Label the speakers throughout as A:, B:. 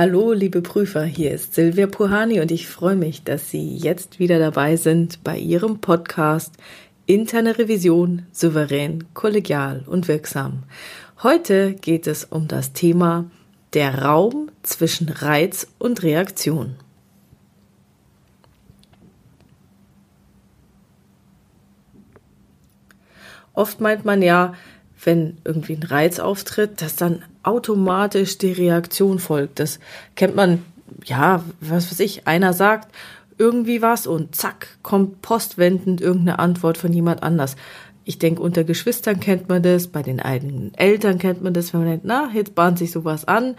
A: Hallo, liebe Prüfer, hier ist Silvia Puhani und ich freue mich, dass Sie jetzt wieder dabei sind bei Ihrem Podcast Interne Revision souverän, kollegial und wirksam. Heute geht es um das Thema der Raum zwischen Reiz und Reaktion. Oft meint man ja, wenn irgendwie ein Reiz auftritt, dass dann automatisch die Reaktion folgt. Das kennt man, ja, was weiß ich, einer sagt irgendwie was und zack, kommt postwendend irgendeine Antwort von jemand anders. Ich denke, unter Geschwistern kennt man das, bei den eigenen Eltern kennt man das, wenn man denkt, na, jetzt bahnt sich sowas an.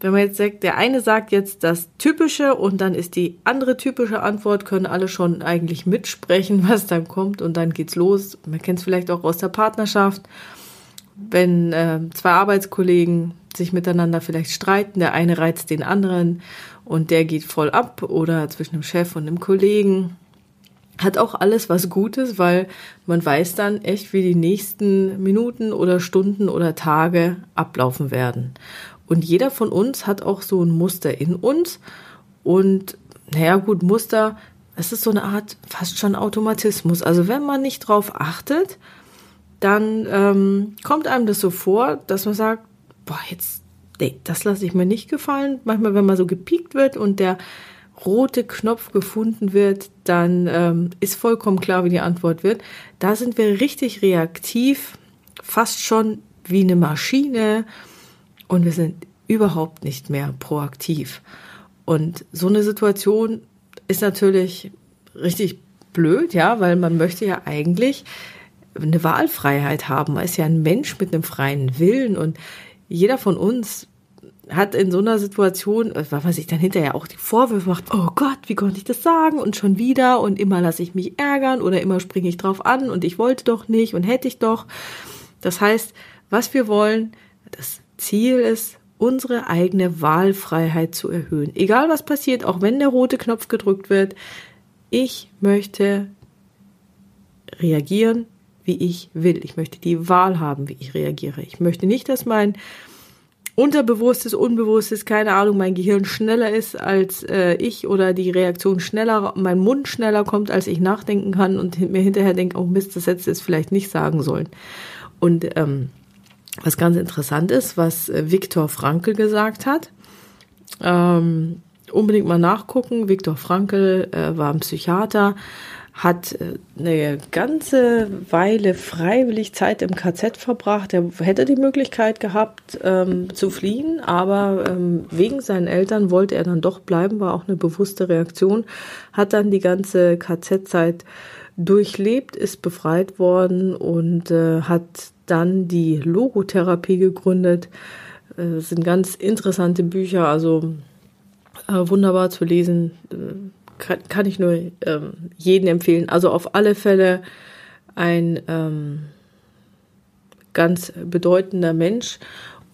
A: Wenn man jetzt sagt, der eine sagt jetzt das Typische und dann ist die andere typische Antwort, können alle schon eigentlich mitsprechen, was dann kommt und dann geht's los. Man kennt es vielleicht auch aus der Partnerschaft wenn äh, zwei Arbeitskollegen sich miteinander vielleicht streiten, der eine reizt den anderen und der geht voll ab oder zwischen dem Chef und dem Kollegen. Hat auch alles was Gutes, weil man weiß dann echt, wie die nächsten Minuten oder Stunden oder Tage ablaufen werden. Und jeder von uns hat auch so ein Muster in uns. Und naja, gut, Muster, es ist so eine Art fast schon Automatismus. Also wenn man nicht drauf achtet, dann ähm, kommt einem das so vor, dass man sagt, boah, jetzt, nee, das lasse ich mir nicht gefallen. Manchmal, wenn man so gepiekt wird und der rote Knopf gefunden wird, dann ähm, ist vollkommen klar, wie die Antwort wird. Da sind wir richtig reaktiv, fast schon wie eine Maschine und wir sind überhaupt nicht mehr proaktiv. Und so eine Situation ist natürlich richtig blöd, ja, weil man möchte ja eigentlich eine Wahlfreiheit haben. Man ist ja ein Mensch mit einem freien Willen und jeder von uns hat in so einer Situation, weil man sich dann hinterher auch die Vorwürfe macht, oh Gott, wie konnte ich das sagen und schon wieder und immer lasse ich mich ärgern oder immer springe ich drauf an und ich wollte doch nicht und hätte ich doch. Das heißt, was wir wollen, das Ziel ist, unsere eigene Wahlfreiheit zu erhöhen. Egal was passiert, auch wenn der rote Knopf gedrückt wird, ich möchte reagieren, wie ich will. Ich möchte die Wahl haben, wie ich reagiere. Ich möchte nicht, dass mein Unterbewusstes, Unbewusstes, keine Ahnung, mein Gehirn schneller ist als äh, ich oder die Reaktion schneller, mein Mund schneller kommt, als ich nachdenken kann und mir hinterher denke, oh Mist, das hättest du jetzt vielleicht nicht sagen sollen. Und ähm, was ganz interessant ist, was äh, Viktor Frankl gesagt hat, ähm, unbedingt mal nachgucken. Viktor Frankl äh, war ein Psychiater, hat äh, eine ganze Weile freiwillig Zeit im KZ verbracht. Er hätte die Möglichkeit gehabt ähm, zu fliehen, aber ähm, wegen seinen Eltern wollte er dann doch bleiben, war auch eine bewusste Reaktion, hat dann die ganze KZ-Zeit durchlebt, ist befreit worden und äh, hat dann die Logotherapie gegründet. Äh, das sind ganz interessante Bücher, also äh, wunderbar zu lesen. Kann, kann ich nur ähm, jeden empfehlen. Also auf alle Fälle ein ähm, ganz bedeutender Mensch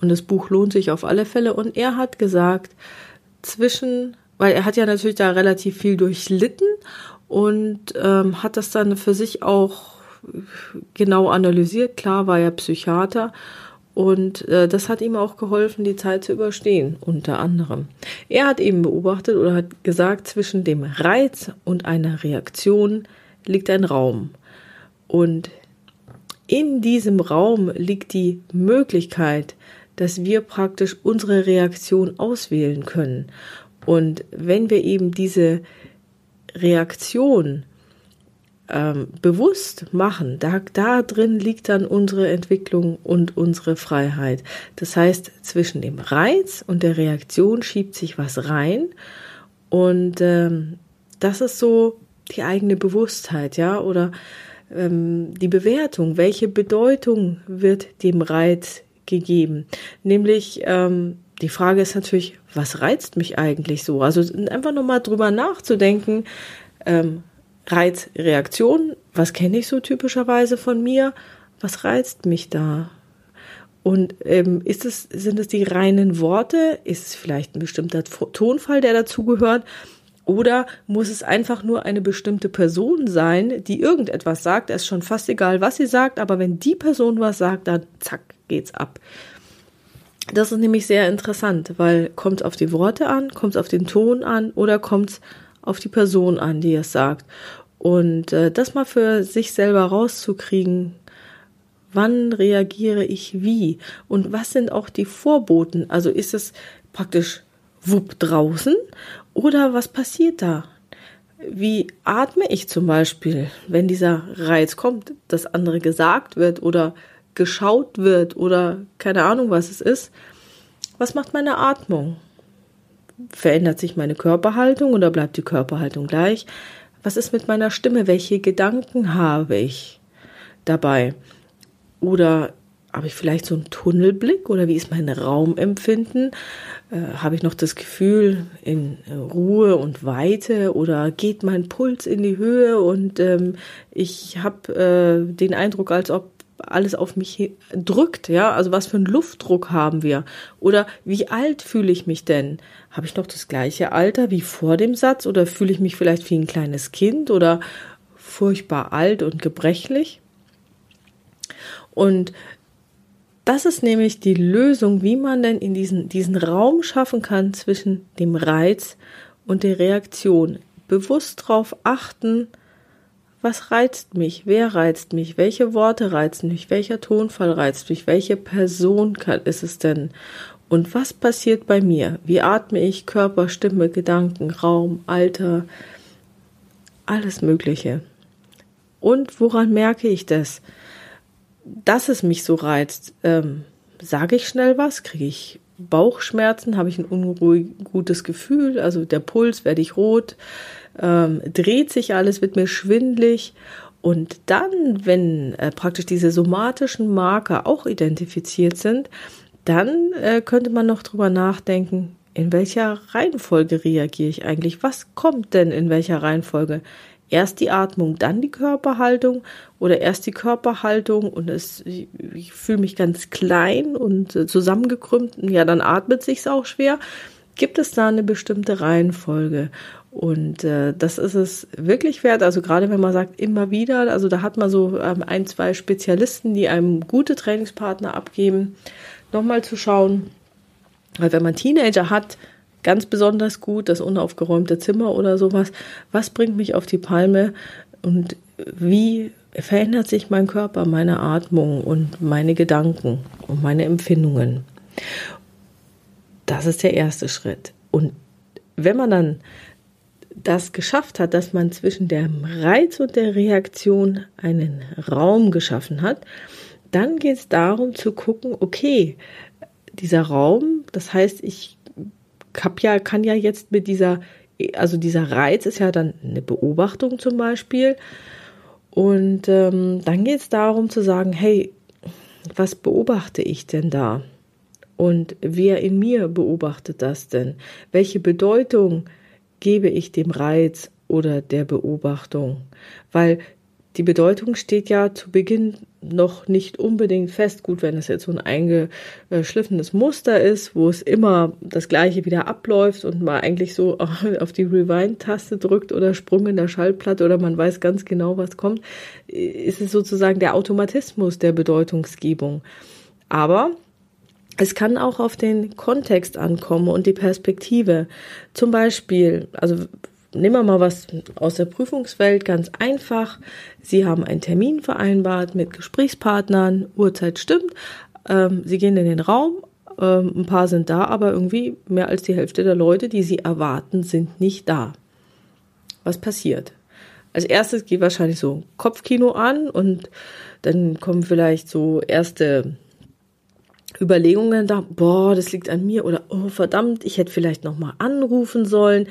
A: und das Buch lohnt sich auf alle Fälle. Und er hat gesagt, zwischen, weil er hat ja natürlich da relativ viel durchlitten und ähm, hat das dann für sich auch genau analysiert. Klar war er Psychiater und äh, das hat ihm auch geholfen, die Zeit zu überstehen, unter anderem. Er hat eben beobachtet oder hat gesagt, zwischen dem Reiz und einer Reaktion liegt ein Raum. Und in diesem Raum liegt die Möglichkeit, dass wir praktisch unsere Reaktion auswählen können. Und wenn wir eben diese Reaktion ähm, bewusst machen, da, da drin liegt dann unsere Entwicklung und unsere Freiheit. Das heißt, zwischen dem Reiz und der Reaktion schiebt sich was rein und ähm, das ist so die eigene Bewusstheit, ja, oder ähm, die Bewertung, welche Bedeutung wird dem Reiz gegeben? Nämlich ähm, die Frage ist natürlich, was reizt mich eigentlich so? Also einfach nur mal drüber nachzudenken, ähm, Reiz, Reaktion, was kenne ich so typischerweise von mir? Was reizt mich da? Und ähm, ist es, sind es die reinen Worte? Ist es vielleicht ein bestimmter Tonfall, der dazugehört? Oder muss es einfach nur eine bestimmte Person sein, die irgendetwas sagt? Es ist schon fast egal, was sie sagt, aber wenn die Person was sagt, dann zack, geht's ab. Das ist nämlich sehr interessant, weil kommt es auf die Worte an, kommt es auf den Ton an oder kommt es auf die Person an, die es sagt. Und äh, das mal für sich selber rauszukriegen, wann reagiere ich wie und was sind auch die Vorboten? Also ist es praktisch wupp draußen oder was passiert da? Wie atme ich zum Beispiel, wenn dieser Reiz kommt, dass andere gesagt wird oder geschaut wird oder keine Ahnung, was es ist? Was macht meine Atmung? Verändert sich meine Körperhaltung oder bleibt die Körperhaltung gleich? Was ist mit meiner Stimme? Welche Gedanken habe ich dabei? Oder habe ich vielleicht so einen Tunnelblick oder wie ist mein Raumempfinden? Äh, habe ich noch das Gefühl in Ruhe und Weite oder geht mein Puls in die Höhe und ähm, ich habe äh, den Eindruck, als ob alles auf mich drückt, ja, also was für einen Luftdruck haben wir oder wie alt fühle ich mich denn? Habe ich noch das gleiche Alter wie vor dem Satz oder fühle ich mich vielleicht wie ein kleines Kind oder furchtbar alt und gebrechlich? Und das ist nämlich die Lösung, wie man denn in diesen, diesen Raum schaffen kann zwischen dem Reiz und der Reaktion. Bewusst darauf achten, was reizt mich, wer reizt mich, welche Worte reizen mich, welcher Tonfall reizt mich, welche Person ist es denn und was passiert bei mir? Wie atme ich, Körper, Stimme, Gedanken, Raum, Alter, alles Mögliche. Und woran merke ich das? dass es mich so reizt. Ähm, Sage ich schnell was? Kriege ich Bauchschmerzen? Habe ich ein ungutes Gefühl? Also der Puls, werde ich rot? Ähm, dreht sich alles? Wird mir schwindlig? Und dann, wenn äh, praktisch diese somatischen Marker auch identifiziert sind, dann äh, könnte man noch drüber nachdenken, in welcher Reihenfolge reagiere ich eigentlich? Was kommt denn in welcher Reihenfolge? erst die Atmung, dann die Körperhaltung oder erst die Körperhaltung und es, ich, ich fühle mich ganz klein und äh, zusammengekrümmt, ja, dann atmet sich's auch schwer. Gibt es da eine bestimmte Reihenfolge? Und äh, das ist es wirklich wert. Also gerade wenn man sagt, immer wieder, also da hat man so ähm, ein, zwei Spezialisten, die einem gute Trainingspartner abgeben, nochmal zu schauen. Weil wenn man Teenager hat, ganz besonders gut, das unaufgeräumte Zimmer oder sowas. Was bringt mich auf die Palme und wie verändert sich mein Körper, meine Atmung und meine Gedanken und meine Empfindungen? Das ist der erste Schritt. Und wenn man dann das geschafft hat, dass man zwischen dem Reiz und der Reaktion einen Raum geschaffen hat, dann geht es darum zu gucken, okay, dieser Raum, das heißt, ich hab ja, kann ja jetzt mit dieser, also dieser Reiz ist ja dann eine Beobachtung zum Beispiel. Und ähm, dann geht es darum zu sagen, hey, was beobachte ich denn da? Und wer in mir beobachtet das denn? Welche Bedeutung gebe ich dem Reiz oder der Beobachtung? Weil die Bedeutung steht ja zu Beginn noch nicht unbedingt fest. Gut, wenn es jetzt so ein eingeschliffenes Muster ist, wo es immer das Gleiche wieder abläuft und man eigentlich so auf die Rewind-Taste drückt oder Sprung in der Schallplatte oder man weiß ganz genau, was kommt, ist es sozusagen der Automatismus der Bedeutungsgebung. Aber es kann auch auf den Kontext ankommen und die Perspektive. Zum Beispiel, also nehmen wir mal was aus der Prüfungswelt, ganz einfach. Sie haben einen Termin vereinbart mit Gesprächspartnern, Uhrzeit stimmt, ähm, Sie gehen in den Raum, ähm, ein paar sind da, aber irgendwie mehr als die Hälfte der Leute, die Sie erwarten, sind nicht da. Was passiert? Als erstes geht wahrscheinlich so Kopfkino an und dann kommen vielleicht so erste Überlegungen da, boah, das liegt an mir oder oh verdammt, ich hätte vielleicht noch mal anrufen sollen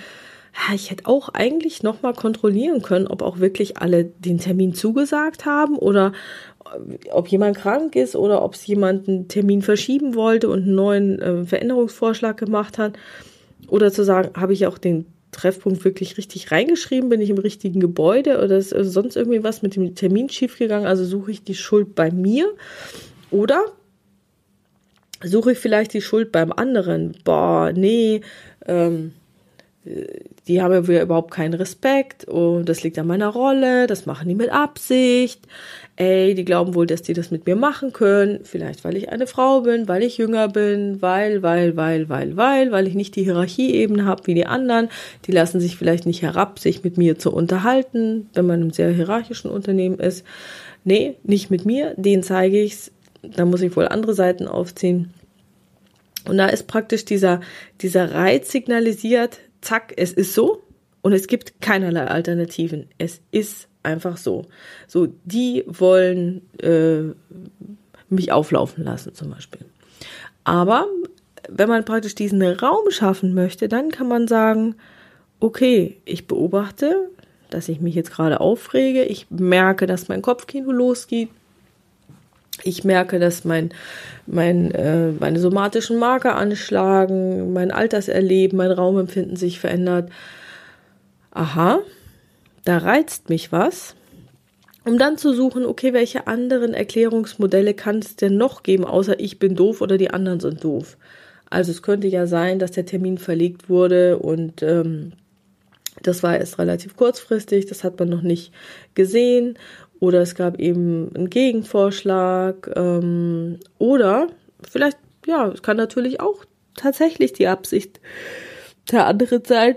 A: ich hätte auch eigentlich noch mal kontrollieren können, ob auch wirklich alle den Termin zugesagt haben oder äh, ob jemand krank ist oder ob es jemand einen Termin verschieben wollte und einen neuen äh, Veränderungsvorschlag gemacht hat. Oder zu sagen, habe ich auch den Treffpunkt wirklich richtig reingeschrieben? Bin ich im richtigen Gebäude oder ist sonst irgendwie was mit dem Termin schiefgegangen? Also suche ich die Schuld bei mir oder suche ich vielleicht die Schuld beim anderen? Boah, nee, ähm, die haben ja überhaupt keinen Respekt und das liegt an meiner Rolle, das machen die mit Absicht. Ey, die glauben wohl, dass die das mit mir machen können. Vielleicht, weil ich eine Frau bin, weil ich jünger bin, weil, weil, weil, weil, weil, weil ich nicht die Hierarchieebene habe wie die anderen. Die lassen sich vielleicht nicht herab, sich mit mir zu unterhalten, wenn man im sehr hierarchischen Unternehmen ist. Nee, nicht mit mir, den zeige ich's. Da muss ich wohl andere Seiten aufziehen. Und da ist praktisch dieser, dieser Reiz signalisiert, zack, es ist so und es gibt keinerlei Alternativen. Es ist einfach so. So, die wollen äh, mich auflaufen lassen zum Beispiel. Aber wenn man praktisch diesen Raum schaffen möchte, dann kann man sagen, okay, ich beobachte, dass ich mich jetzt gerade aufrege, ich merke, dass mein Kopfkino losgeht, ich merke, dass mein, mein, äh, meine somatischen Marker anschlagen, mein Alterserleben, mein Raumempfinden sich verändert. Aha, da reizt mich was. Um dann zu suchen, okay, welche anderen Erklärungsmodelle kann es denn noch geben, außer ich bin doof oder die anderen sind doof. Also es könnte ja sein, dass der Termin verlegt wurde und ähm, das war erst relativ kurzfristig, das hat man noch nicht gesehen oder es gab eben einen Gegenvorschlag ähm, oder vielleicht, ja, es kann natürlich auch tatsächlich die Absicht der anderen sein,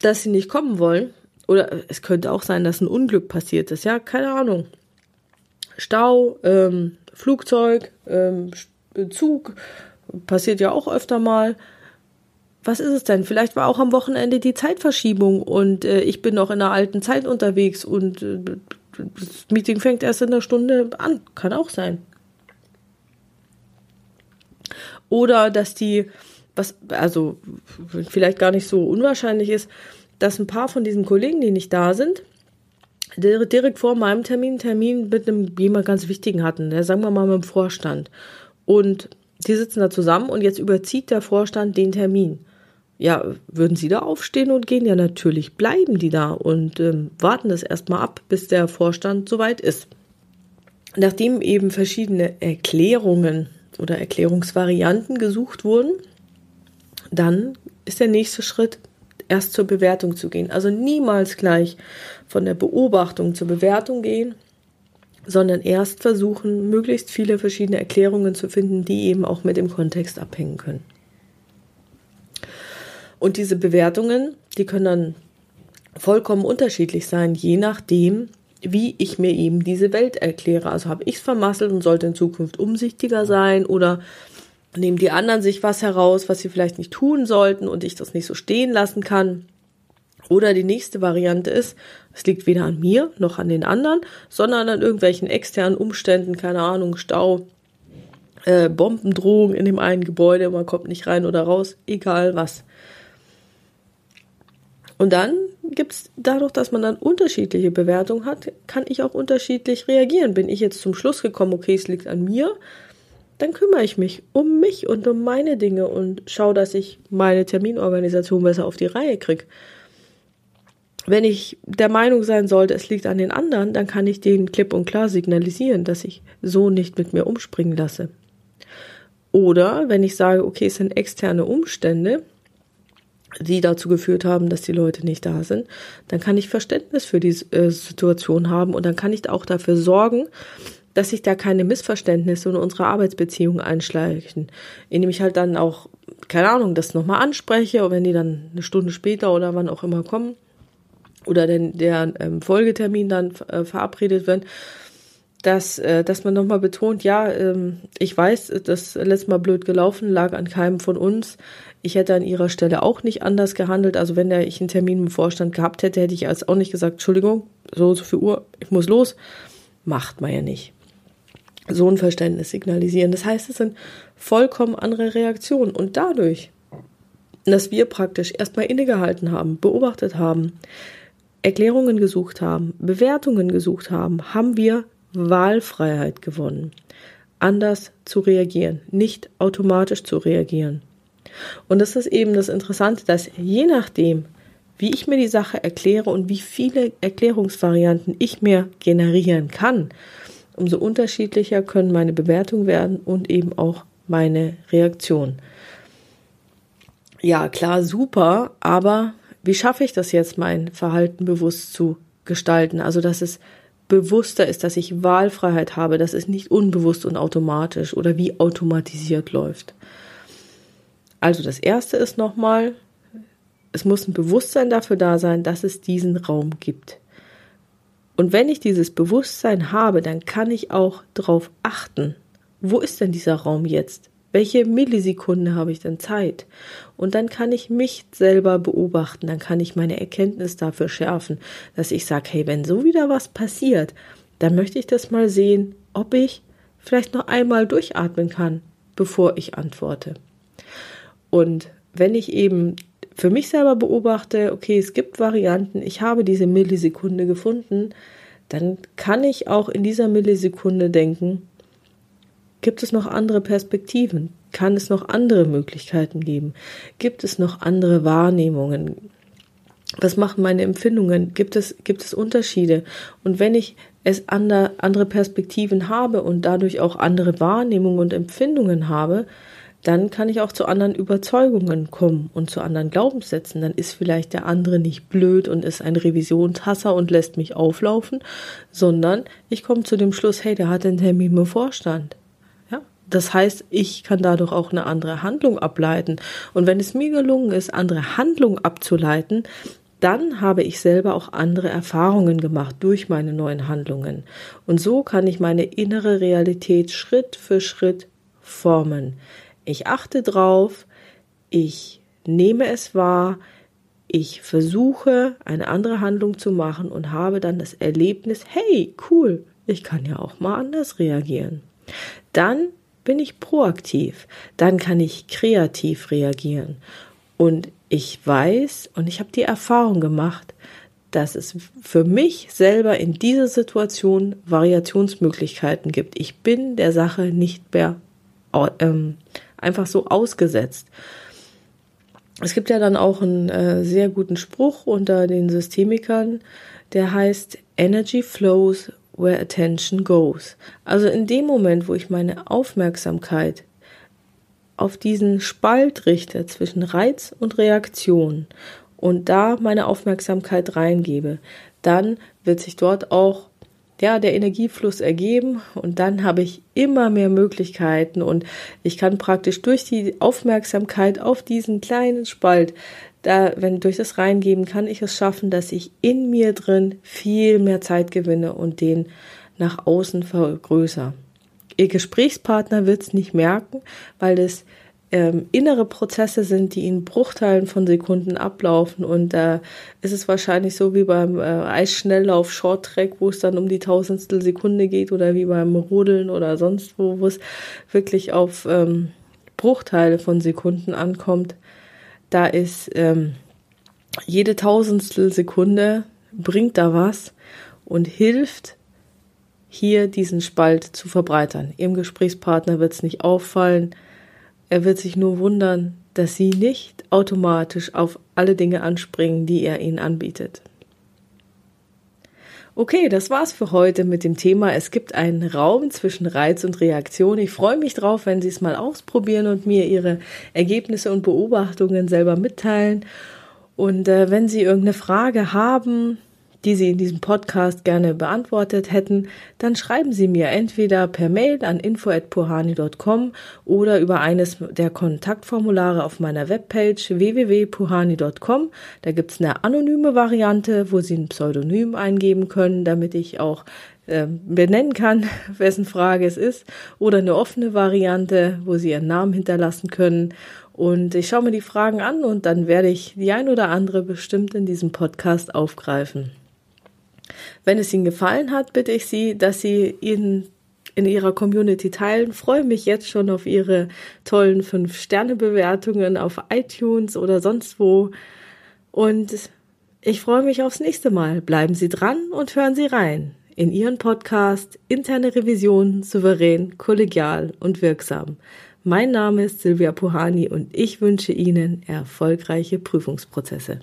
A: dass sie nicht kommen wollen. Oder es könnte auch sein, dass ein Unglück passiert ist. Ja, keine Ahnung. Stau, ähm, Flugzeug, ähm, Zug, passiert ja auch öfter mal. Was ist es denn? Vielleicht war auch am Wochenende die Zeitverschiebung und äh, ich bin noch in der alten Zeit unterwegs und äh, das Meeting fängt erst in einer Stunde an. Kann auch sein. Oder dass die, was, also vielleicht gar nicht so unwahrscheinlich ist, dass ein paar von diesen Kollegen, die nicht da sind, direkt vor meinem Termin Termin mit einem jemand ganz wichtigen hatten, der sagen wir mal mit dem Vorstand. Und die sitzen da zusammen und jetzt überzieht der Vorstand den Termin. Ja, würden Sie da aufstehen und gehen? Ja, natürlich bleiben die da und ähm, warten das erstmal ab, bis der Vorstand soweit ist. Nachdem eben verschiedene Erklärungen oder Erklärungsvarianten gesucht wurden, dann ist der nächste Schritt, erst zur Bewertung zu gehen. Also niemals gleich von der Beobachtung zur Bewertung gehen, sondern erst versuchen, möglichst viele verschiedene Erklärungen zu finden, die eben auch mit dem Kontext abhängen können. Und diese Bewertungen, die können dann vollkommen unterschiedlich sein, je nachdem, wie ich mir eben diese Welt erkläre. Also habe ich es vermasselt und sollte in Zukunft umsichtiger sein oder nehmen die anderen sich was heraus, was sie vielleicht nicht tun sollten und ich das nicht so stehen lassen kann. Oder die nächste Variante ist, es liegt weder an mir noch an den anderen, sondern an irgendwelchen externen Umständen, keine Ahnung, Stau, äh, Bombendrohung in dem einen Gebäude, man kommt nicht rein oder raus, egal was. Und dann gibt's dadurch, dass man dann unterschiedliche Bewertungen hat, kann ich auch unterschiedlich reagieren. Bin ich jetzt zum Schluss gekommen, okay, es liegt an mir, dann kümmere ich mich um mich und um meine Dinge und schaue, dass ich meine Terminorganisation besser auf die Reihe kriege. Wenn ich der Meinung sein sollte, es liegt an den anderen, dann kann ich denen klipp und klar signalisieren, dass ich so nicht mit mir umspringen lasse. Oder wenn ich sage, okay, es sind externe Umstände, die dazu geführt haben, dass die Leute nicht da sind, dann kann ich Verständnis für die äh, Situation haben und dann kann ich auch dafür sorgen, dass sich da keine Missverständnisse in unsere Arbeitsbeziehungen einschleichen, indem ich halt dann auch, keine Ahnung, das nochmal anspreche und wenn die dann eine Stunde später oder wann auch immer kommen oder denn der ähm, Folgetermin dann äh, verabredet wird, dass, äh, dass man nochmal betont, ja, ähm, ich weiß, das letzte Mal blöd gelaufen, lag an keinem von uns. Ich hätte an ihrer Stelle auch nicht anders gehandelt. Also wenn der, ich einen Termin im Vorstand gehabt hätte, hätte ich als auch nicht gesagt, Entschuldigung, so so viel Uhr, ich muss los. Macht man ja nicht. So ein Verständnis signalisieren. Das heißt, es sind vollkommen andere Reaktionen. Und dadurch, dass wir praktisch erstmal innegehalten haben, beobachtet haben, Erklärungen gesucht haben, Bewertungen gesucht haben, haben wir Wahlfreiheit gewonnen. Anders zu reagieren, nicht automatisch zu reagieren. Und das ist eben das Interessante, dass je nachdem, wie ich mir die Sache erkläre und wie viele Erklärungsvarianten ich mir generieren kann, umso unterschiedlicher können meine Bewertungen werden und eben auch meine Reaktion. Ja, klar, super, aber wie schaffe ich das jetzt, mein Verhalten bewusst zu gestalten? Also, dass es bewusster ist, dass ich Wahlfreiheit habe, dass es nicht unbewusst und automatisch oder wie automatisiert läuft. Also das erste ist nochmal, es muss ein Bewusstsein dafür da sein, dass es diesen Raum gibt. Und wenn ich dieses Bewusstsein habe, dann kann ich auch darauf achten, wo ist denn dieser Raum jetzt? Welche Millisekunde habe ich denn Zeit? Und dann kann ich mich selber beobachten, dann kann ich meine Erkenntnis dafür schärfen, dass ich sage, hey, wenn so wieder was passiert, dann möchte ich das mal sehen, ob ich vielleicht noch einmal durchatmen kann, bevor ich antworte. Und wenn ich eben für mich selber beobachte, okay, es gibt Varianten, ich habe diese Millisekunde gefunden, dann kann ich auch in dieser Millisekunde denken, Gibt es noch andere Perspektiven? Kann es noch andere Möglichkeiten geben? Gibt es noch andere Wahrnehmungen? Was machen meine Empfindungen? Gibt es, gibt es Unterschiede? Und wenn ich es andere, andere Perspektiven habe und dadurch auch andere Wahrnehmungen und Empfindungen habe, dann kann ich auch zu anderen Überzeugungen kommen und zu anderen Glaubenssätzen. Dann ist vielleicht der andere nicht blöd und ist ein Revisionshasser und lässt mich auflaufen, sondern ich komme zu dem Schluss, hey, der hat einen Termin im Vorstand. Das heißt, ich kann dadurch auch eine andere Handlung ableiten. Und wenn es mir gelungen ist, andere Handlung abzuleiten, dann habe ich selber auch andere Erfahrungen gemacht durch meine neuen Handlungen. Und so kann ich meine innere Realität Schritt für Schritt formen. Ich achte drauf, ich nehme es wahr, ich versuche eine andere Handlung zu machen und habe dann das Erlebnis, hey, cool, ich kann ja auch mal anders reagieren. Dann bin ich proaktiv, dann kann ich kreativ reagieren. Und ich weiß und ich habe die Erfahrung gemacht, dass es für mich selber in dieser Situation Variationsmöglichkeiten gibt. Ich bin der Sache nicht mehr ähm, einfach so ausgesetzt. Es gibt ja dann auch einen äh, sehr guten Spruch unter den Systemikern, der heißt Energy flows where attention goes. Also in dem Moment, wo ich meine Aufmerksamkeit auf diesen Spalt richte zwischen Reiz und Reaktion und da meine Aufmerksamkeit reingebe, dann wird sich dort auch ja, der Energiefluss ergeben und dann habe ich immer mehr Möglichkeiten und ich kann praktisch durch die Aufmerksamkeit auf diesen kleinen Spalt da, wenn durch das Reingeben kann ich es schaffen, dass ich in mir drin viel mehr Zeit gewinne und den nach außen vergrößere. Ihr Gesprächspartner wird es nicht merken, weil es ähm, innere Prozesse sind, die in Bruchteilen von Sekunden ablaufen. Und da äh, ist es wahrscheinlich so wie beim äh, Eisschnelllauf Short Track, wo es dann um die tausendstel Sekunde geht oder wie beim Rodeln oder sonst wo, wo es wirklich auf ähm, Bruchteile von Sekunden ankommt da ist ähm, jede Tausendstel Sekunde bringt da was und hilft hier diesen Spalt zu verbreitern. Ihrem Gesprächspartner wird es nicht auffallen. Er wird sich nur wundern, dass Sie nicht automatisch auf alle Dinge anspringen, die er Ihnen anbietet. Okay, das war's für heute mit dem Thema. Es gibt einen Raum zwischen Reiz und Reaktion. Ich freue mich drauf, wenn Sie es mal ausprobieren und mir Ihre Ergebnisse und Beobachtungen selber mitteilen. Und äh, wenn Sie irgendeine Frage haben, die Sie in diesem Podcast gerne beantwortet hätten, dann schreiben Sie mir entweder per Mail an info@puhani.com oder über eines der Kontaktformulare auf meiner Webpage www.puhani.com. Da gibt's eine anonyme Variante, wo Sie ein Pseudonym eingeben können, damit ich auch äh, benennen kann, wessen Frage es ist, oder eine offene Variante, wo Sie Ihren Namen hinterlassen können. Und ich schaue mir die Fragen an und dann werde ich die ein oder andere bestimmt in diesem Podcast aufgreifen. Wenn es Ihnen gefallen hat, bitte ich Sie, dass Sie ihn in Ihrer Community teilen. Freue mich jetzt schon auf Ihre tollen 5-Sterne-Bewertungen auf iTunes oder sonst wo. Und ich freue mich aufs nächste Mal. Bleiben Sie dran und hören Sie rein in Ihren Podcast Interne Revision souverän, kollegial und wirksam. Mein Name ist Silvia Puhani und ich wünsche Ihnen erfolgreiche Prüfungsprozesse.